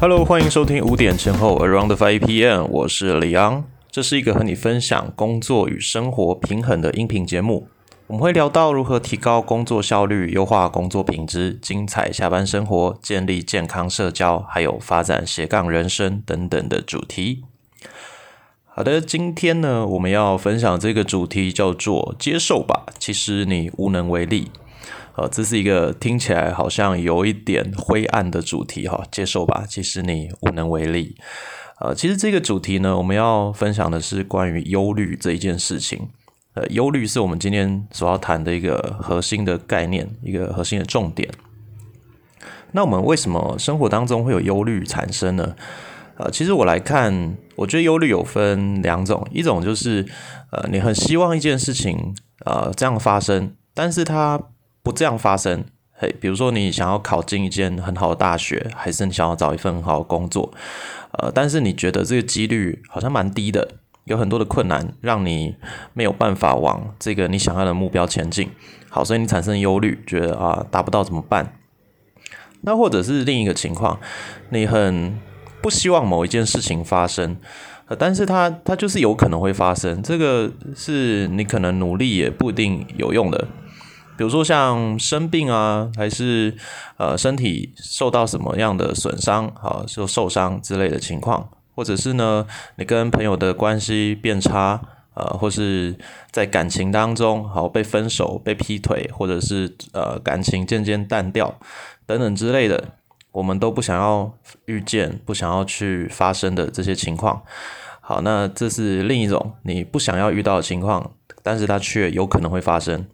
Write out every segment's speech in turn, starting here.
Hello，欢迎收听五点前后 Around Five PM，我是李昂。这是一个和你分享工作与生活平衡的音频节目。我们会聊到如何提高工作效率、优化工作品质、精彩下班生活、建立健康社交，还有发展斜杠人生等等的主题。好的，今天呢，我们要分享这个主题叫做“接受吧”，其实你无能为力。呃，这是一个听起来好像有一点灰暗的主题哈，接受吧，其实你无能为力。呃，其实这个主题呢，我们要分享的是关于忧虑这一件事情。呃，忧虑是我们今天所要谈的一个核心的概念，一个核心的重点。那我们为什么生活当中会有忧虑产生呢？呃，其实我来看，我觉得忧虑有分两种，一种就是呃，你很希望一件事情呃这样发生，但是它不这样发生，嘿，比如说你想要考进一间很好的大学，还是你想要找一份很好的工作，呃，但是你觉得这个几率好像蛮低的，有很多的困难让你没有办法往这个你想要的目标前进，好，所以你产生忧虑，觉得啊达不到怎么办？那或者是另一个情况，你很不希望某一件事情发生，呃，但是它它就是有可能会发生，这个是你可能努力也不一定有用的。比如说像生病啊，还是呃身体受到什么样的损伤，好就受伤之类的情况，或者是呢你跟朋友的关系变差，呃或是在感情当中好被分手、被劈腿，或者是呃感情渐渐淡掉等等之类的，我们都不想要遇见、不想要去发生的这些情况。好，那这是另一种你不想要遇到的情况，但是它却有可能会发生。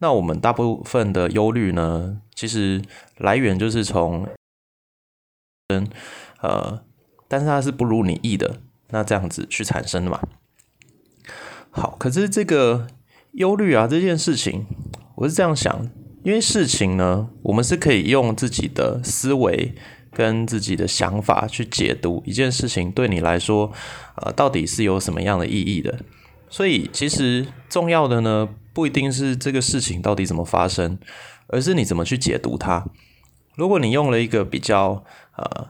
那我们大部分的忧虑呢，其实来源就是从，嗯呃，但是它是不如你意的，那这样子去产生的嘛。好，可是这个忧虑啊，这件事情，我是这样想，因为事情呢，我们是可以用自己的思维跟自己的想法去解读一件事情，对你来说，呃，到底是有什么样的意义的。所以，其实重要的呢。不一定是这个事情到底怎么发生，而是你怎么去解读它。如果你用了一个比较呃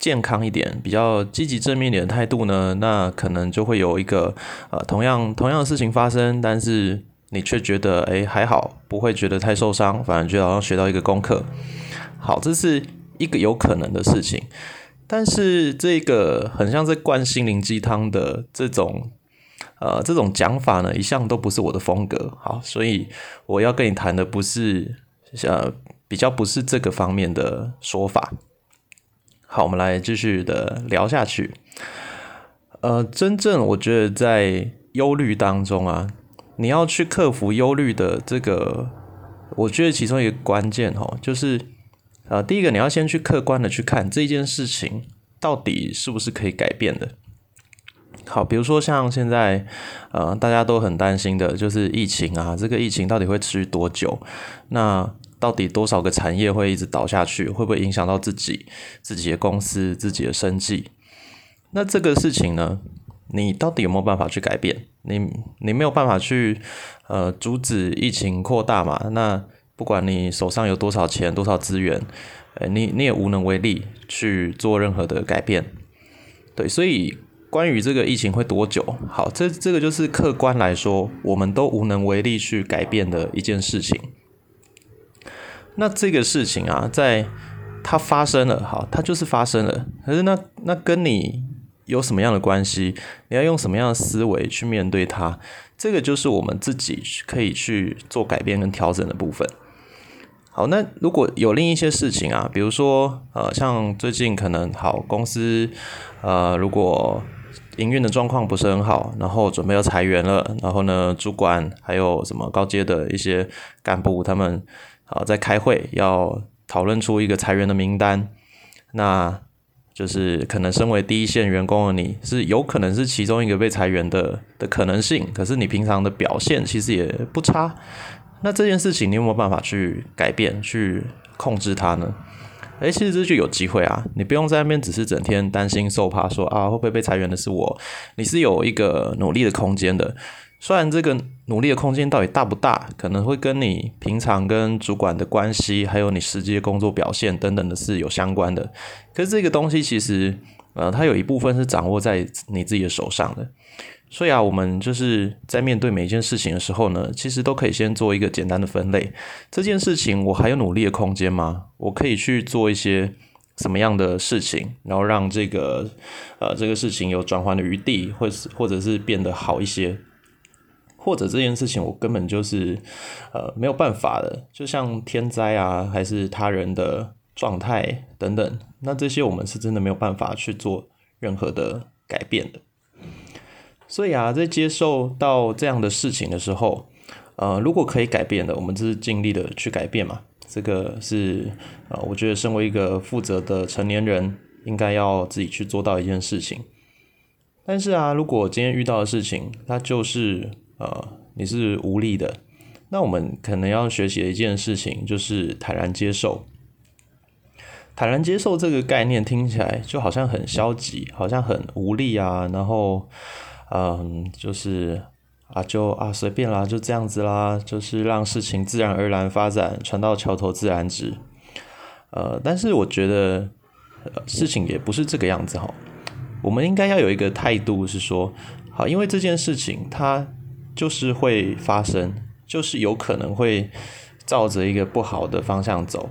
健康一点、比较积极正面一点的态度呢，那可能就会有一个呃同样同样的事情发生，但是你却觉得哎还好，不会觉得太受伤，反而觉得好像学到一个功课。好，这是一个有可能的事情，但是这个很像在灌心灵鸡汤的这种。呃，这种讲法呢，一向都不是我的风格。好，所以我要跟你谈的不是呃，比较不是这个方面的说法。好，我们来继续的聊下去。呃，真正我觉得在忧虑当中啊，你要去克服忧虑的这个，我觉得其中一个关键哦，就是呃，第一个你要先去客观的去看这件事情到底是不是可以改变的。好，比如说像现在，呃，大家都很担心的就是疫情啊，这个疫情到底会持续多久？那到底多少个产业会一直倒下去？会不会影响到自己、自己的公司、自己的生计？那这个事情呢，你到底有没有办法去改变？你你没有办法去呃阻止疫情扩大嘛？那不管你手上有多少钱、多少资源，呃，你你也无能为力去做任何的改变。对，所以。关于这个疫情会多久？好，这这个就是客观来说，我们都无能为力去改变的一件事情。那这个事情啊，在它发生了，好，它就是发生了。可是那那跟你有什么样的关系？你要用什么样的思维去面对它？这个就是我们自己可以去做改变跟调整的部分。好，那如果有另一些事情啊，比如说呃，像最近可能好公司呃，如果营运的状况不是很好，然后准备要裁员了，然后呢，主管还有什么高阶的一些干部，他们啊在开会，要讨论出一个裁员的名单。那就是可能身为第一线员工的你，是有可能是其中一个被裁员的的可能性。可是你平常的表现其实也不差，那这件事情你有没有办法去改变、去控制它呢？哎，其实这就有机会啊！你不用在那边只是整天担心受怕，说啊会不会被裁员的是我？你是有一个努力的空间的。虽然这个努力的空间到底大不大，可能会跟你平常跟主管的关系，还有你实际的工作表现等等的是有相关的。可是这个东西其实，呃，它有一部分是掌握在你自己的手上的。所以啊，我们就是在面对每一件事情的时候呢，其实都可以先做一个简单的分类。这件事情我还有努力的空间吗？我可以去做一些什么样的事情，然后让这个呃这个事情有转换的余地，或是或者是变得好一些，或者这件事情我根本就是呃没有办法的，就像天灾啊，还是他人的状态等等，那这些我们是真的没有办法去做任何的改变的。所以啊，在接受到这样的事情的时候，呃，如果可以改变的，我们就是尽力的去改变嘛。这个是呃，我觉得身为一个负责的成年人，应该要自己去做到一件事情。但是啊，如果今天遇到的事情，它就是呃，你是无力的，那我们可能要学习的一件事情，就是坦然接受。坦然接受这个概念听起来就好像很消极，好像很无力啊，然后。嗯，就是啊，就啊，随便啦，就这样子啦，就是让事情自然而然发展，船到桥头自然直。呃，但是我觉得事情也不是这个样子哈。我们应该要有一个态度是说，好，因为这件事情它就是会发生，就是有可能会照着一个不好的方向走。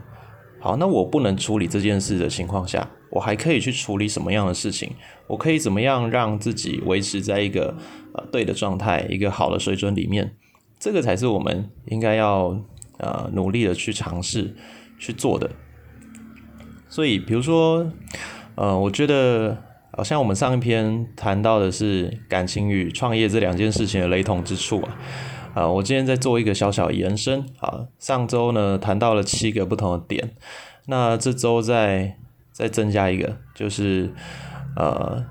好，那我不能处理这件事的情况下。我还可以去处理什么样的事情？我可以怎么样让自己维持在一个呃对的状态，一个好的水准里面？这个才是我们应该要呃努力的去尝试去做的。所以，比如说，呃，我觉得好像我们上一篇谈到的是感情与创业这两件事情的雷同之处啊。啊，我今天在做一个小小延伸。好，上周呢谈到了七个不同的点，那这周在。再增加一个，就是呃，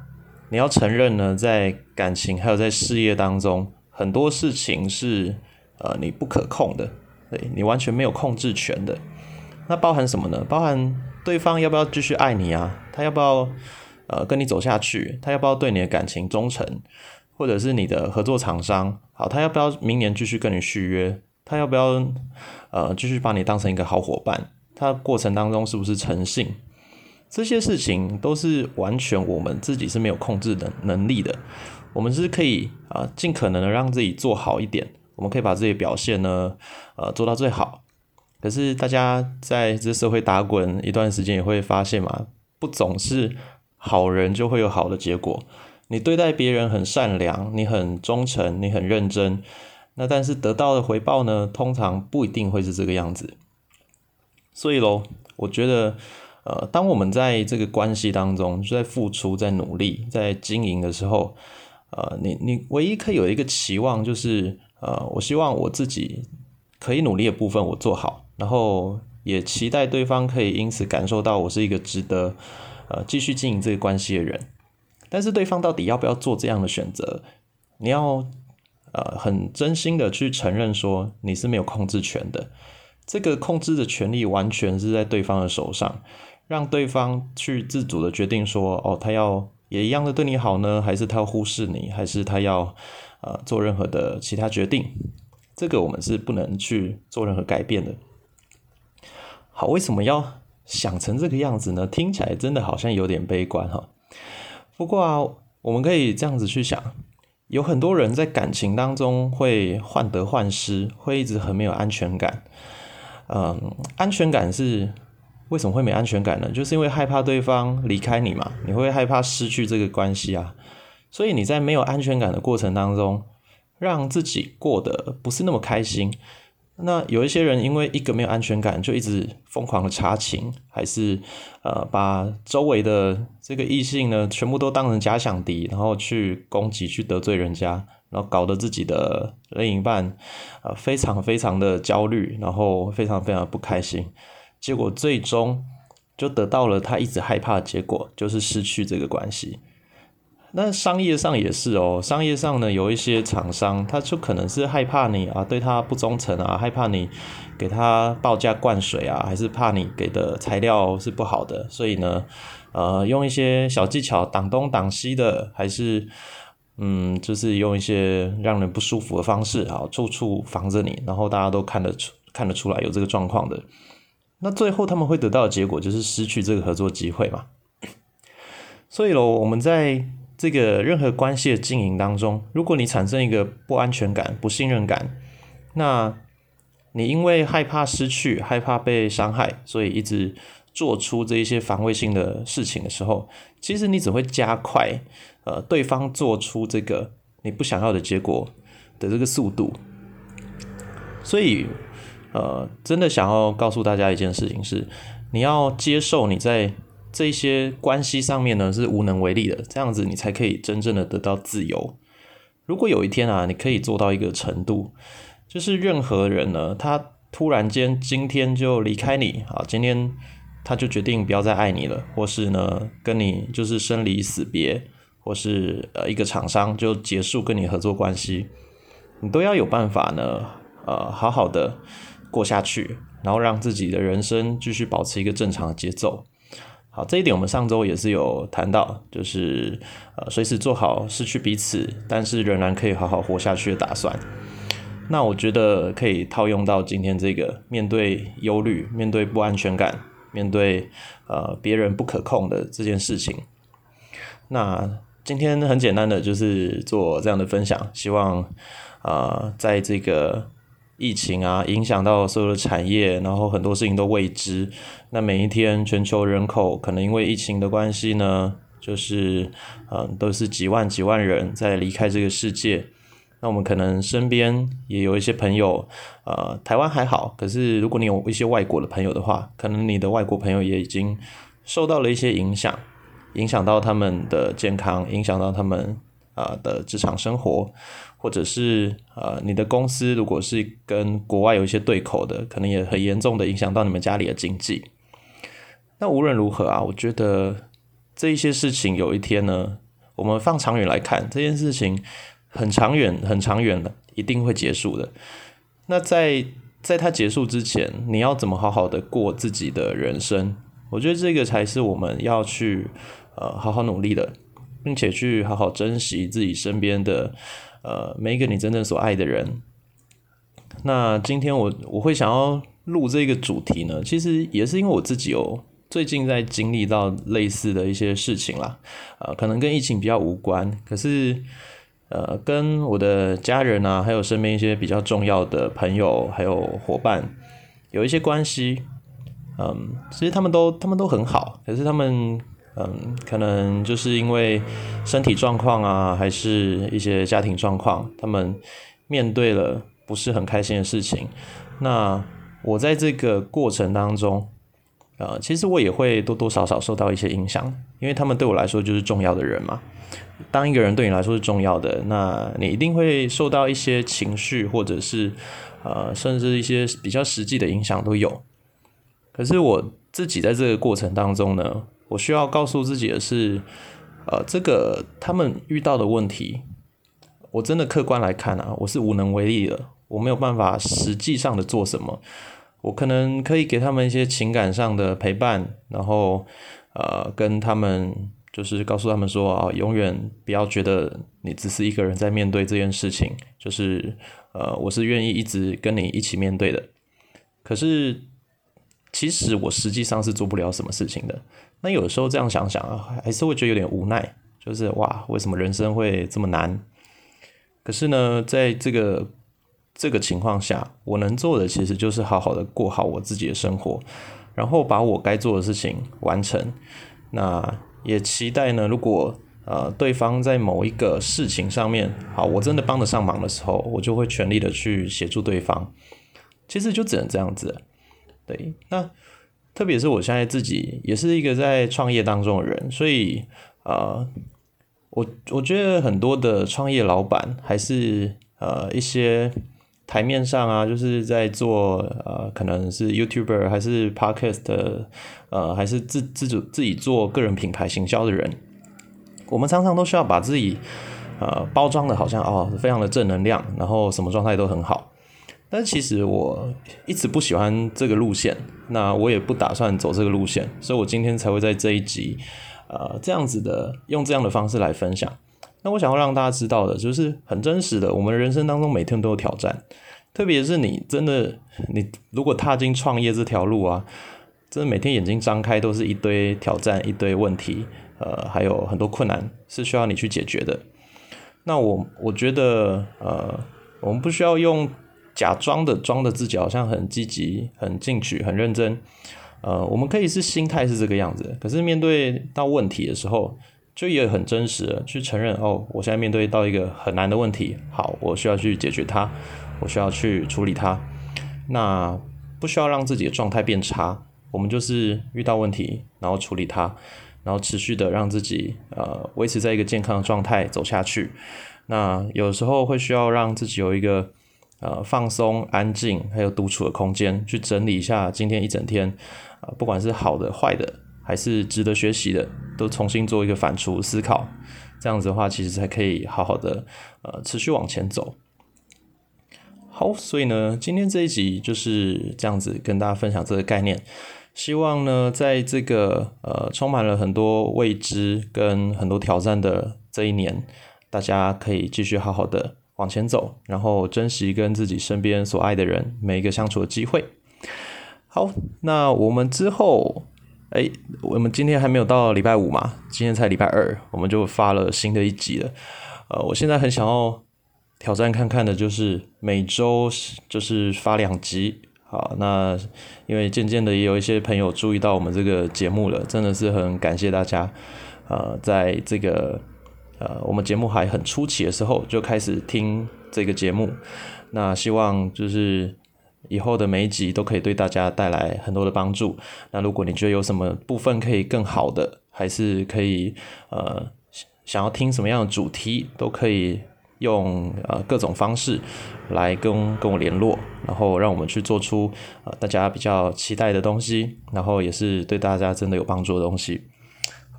你要承认呢，在感情还有在事业当中，很多事情是呃你不可控的，对你完全没有控制权的。那包含什么呢？包含对方要不要继续爱你啊？他要不要呃跟你走下去？他要不要对你的感情忠诚？或者是你的合作厂商，好，他要不要明年继续跟你续约？他要不要呃继续把你当成一个好伙伴？他过程当中是不是诚信？这些事情都是完全我们自己是没有控制的能力的，我们是可以啊尽可能的让自己做好一点，我们可以把自己表现呢呃做到最好。可是大家在这社会打滚一段时间也会发现嘛，不总是好人就会有好的结果。你对待别人很善良，你很忠诚，你很认真，那但是得到的回报呢，通常不一定会是这个样子。所以喽，我觉得。呃，当我们在这个关系当中，就在付出、在努力、在经营的时候，呃，你你唯一可以有一个期望，就是呃，我希望我自己可以努力的部分我做好，然后也期待对方可以因此感受到我是一个值得呃继续经营这个关系的人。但是对方到底要不要做这样的选择？你要呃很真心的去承认说你是没有控制权的，这个控制的权利完全是在对方的手上。让对方去自主的决定说，哦，他要也一样的对你好呢，还是他要忽视你，还是他要呃做任何的其他决定？这个我们是不能去做任何改变的。好，为什么要想成这个样子呢？听起来真的好像有点悲观哈。不过啊，我们可以这样子去想，有很多人在感情当中会患得患失，会一直很没有安全感。嗯，安全感是。为什么会没安全感呢？就是因为害怕对方离开你嘛，你会害怕失去这个关系啊，所以你在没有安全感的过程当中，让自己过得不是那么开心。那有一些人因为一个没有安全感，就一直疯狂的查情，还是呃把周围的这个异性呢全部都当成假想敌，然后去攻击、去得罪人家，然后搞得自己的另一半呃非常非常的焦虑，然后非常非常不开心。结果最终就得到了他一直害怕的结果，就是失去这个关系。那商业上也是哦，商业上呢有一些厂商，他就可能是害怕你啊对他不忠诚啊，害怕你给他报价灌水啊，还是怕你给的材料是不好的，所以呢，呃，用一些小技巧挡东挡西的，还是嗯，就是用一些让人不舒服的方式啊，处处防着你，然后大家都看得出看得出来有这个状况的。那最后他们会得到的结果就是失去这个合作机会嘛。所以喽，我们在这个任何关系的经营当中，如果你产生一个不安全感、不信任感，那你因为害怕失去、害怕被伤害，所以一直做出这一些防卫性的事情的时候，其实你只会加快呃对方做出这个你不想要的结果的这个速度。所以呃，真的想要告诉大家一件事情是，你要接受你在这些关系上面呢是无能为力的，这样子你才可以真正的得到自由。如果有一天啊，你可以做到一个程度。就是任何人呢，他突然间今天就离开你啊，今天他就决定不要再爱你了，或是呢跟你就是生离死别，或是呃一个厂商就结束跟你合作关系，你都要有办法呢，呃好好的过下去，然后让自己的人生继续保持一个正常的节奏。好，这一点我们上周也是有谈到，就是呃随时做好失去彼此，但是仍然可以好好活下去的打算。那我觉得可以套用到今天这个面对忧虑、面对不安全感、面对呃别人不可控的这件事情。那今天很简单的就是做这样的分享，希望啊在这个疫情啊影响到所有的产业，然后很多事情都未知。那每一天全球人口可能因为疫情的关系呢，就是嗯都是几万几万人在离开这个世界。那我们可能身边也有一些朋友，呃，台湾还好，可是如果你有一些外国的朋友的话，可能你的外国朋友也已经受到了一些影响，影响到他们的健康，影响到他们啊的职场生活，或者是呃你的公司如果是跟国外有一些对口的，可能也很严重的影响到你们家里的经济。那无论如何啊，我觉得这一些事情有一天呢，我们放长远来看这件事情。很长远，很长远的，一定会结束的。那在在它结束之前，你要怎么好好的过自己的人生？我觉得这个才是我们要去呃好好努力的，并且去好好珍惜自己身边的呃每一个你真正所爱的人。那今天我我会想要录这个主题呢，其实也是因为我自己有最近在经历到类似的一些事情啦，呃，可能跟疫情比较无关，可是。呃，跟我的家人啊，还有身边一些比较重要的朋友，还有伙伴，有一些关系，嗯，其实他们都他们都很好，可是他们，嗯，可能就是因为身体状况啊，还是一些家庭状况，他们面对了不是很开心的事情。那我在这个过程当中，呃，其实我也会多多少少受到一些影响，因为他们对我来说就是重要的人嘛。当一个人对你来说是重要的，那你一定会受到一些情绪，或者是呃，甚至一些比较实际的影响都有。可是我自己在这个过程当中呢，我需要告诉自己的是，呃，这个他们遇到的问题，我真的客观来看啊，我是无能为力的，我没有办法实际上的做什么。我可能可以给他们一些情感上的陪伴，然后呃，跟他们。就是告诉他们说啊，永远不要觉得你只是一个人在面对这件事情。就是呃，我是愿意一直跟你一起面对的。可是其实我实际上是做不了什么事情的。那有时候这样想想啊，还是会觉得有点无奈。就是哇，为什么人生会这么难？可是呢，在这个这个情况下，我能做的其实就是好好的过好我自己的生活，然后把我该做的事情完成。那。也期待呢，如果呃对方在某一个事情上面，好，我真的帮得上忙的时候，我就会全力的去协助对方。其实就只能这样子，对。那特别是我现在自己也是一个在创业当中的人，所以呃，我我觉得很多的创业老板还是呃一些。台面上啊，就是在做呃，可能是 YouTuber 还是 Podcast，呃，还是自自主自己做个人品牌行销的人，我们常常都需要把自己呃包装的好像哦，非常的正能量，然后什么状态都很好。但其实我一直不喜欢这个路线，那我也不打算走这个路线，所以我今天才会在这一集呃这样子的用这样的方式来分享。那我想要让大家知道的，就是很真实的，我们人生当中每天都有挑战，特别是你真的，你如果踏进创业这条路啊，真的每天眼睛张开都是一堆挑战、一堆问题，呃，还有很多困难是需要你去解决的。那我我觉得，呃，我们不需要用假装的装的自己好像很积极、很进取、很认真，呃，我们可以是心态是这个样子，可是面对到问题的时候。就也很真实的去承认哦，我现在面对到一个很难的问题，好，我需要去解决它，我需要去处理它。那不需要让自己的状态变差，我们就是遇到问题，然后处理它，然后持续的让自己呃维持在一个健康的状态走下去。那有时候会需要让自己有一个呃放松、安静还有独处的空间，去整理一下今天一整天啊，不管是好的、坏的。还是值得学习的，都重新做一个反刍思考，这样子的话，其实才可以好好的呃持续往前走。好，所以呢，今天这一集就是这样子跟大家分享这个概念。希望呢，在这个呃充满了很多未知跟很多挑战的这一年，大家可以继续好好的往前走，然后珍惜跟自己身边所爱的人每一个相处的机会。好，那我们之后。哎，我们今天还没有到礼拜五嘛？今天才礼拜二，我们就发了新的一集了。呃，我现在很想要挑战看看的，就是每周就是发两集。好，那因为渐渐的也有一些朋友注意到我们这个节目了，真的是很感谢大家。呃，在这个呃我们节目还很初期的时候就开始听这个节目，那希望就是。以后的每一集都可以对大家带来很多的帮助。那如果你觉得有什么部分可以更好的，还是可以呃想要听什么样的主题，都可以用呃各种方式来跟跟我联络，然后让我们去做出呃大家比较期待的东西，然后也是对大家真的有帮助的东西。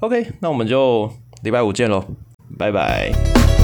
OK，那我们就礼拜五见喽，拜拜。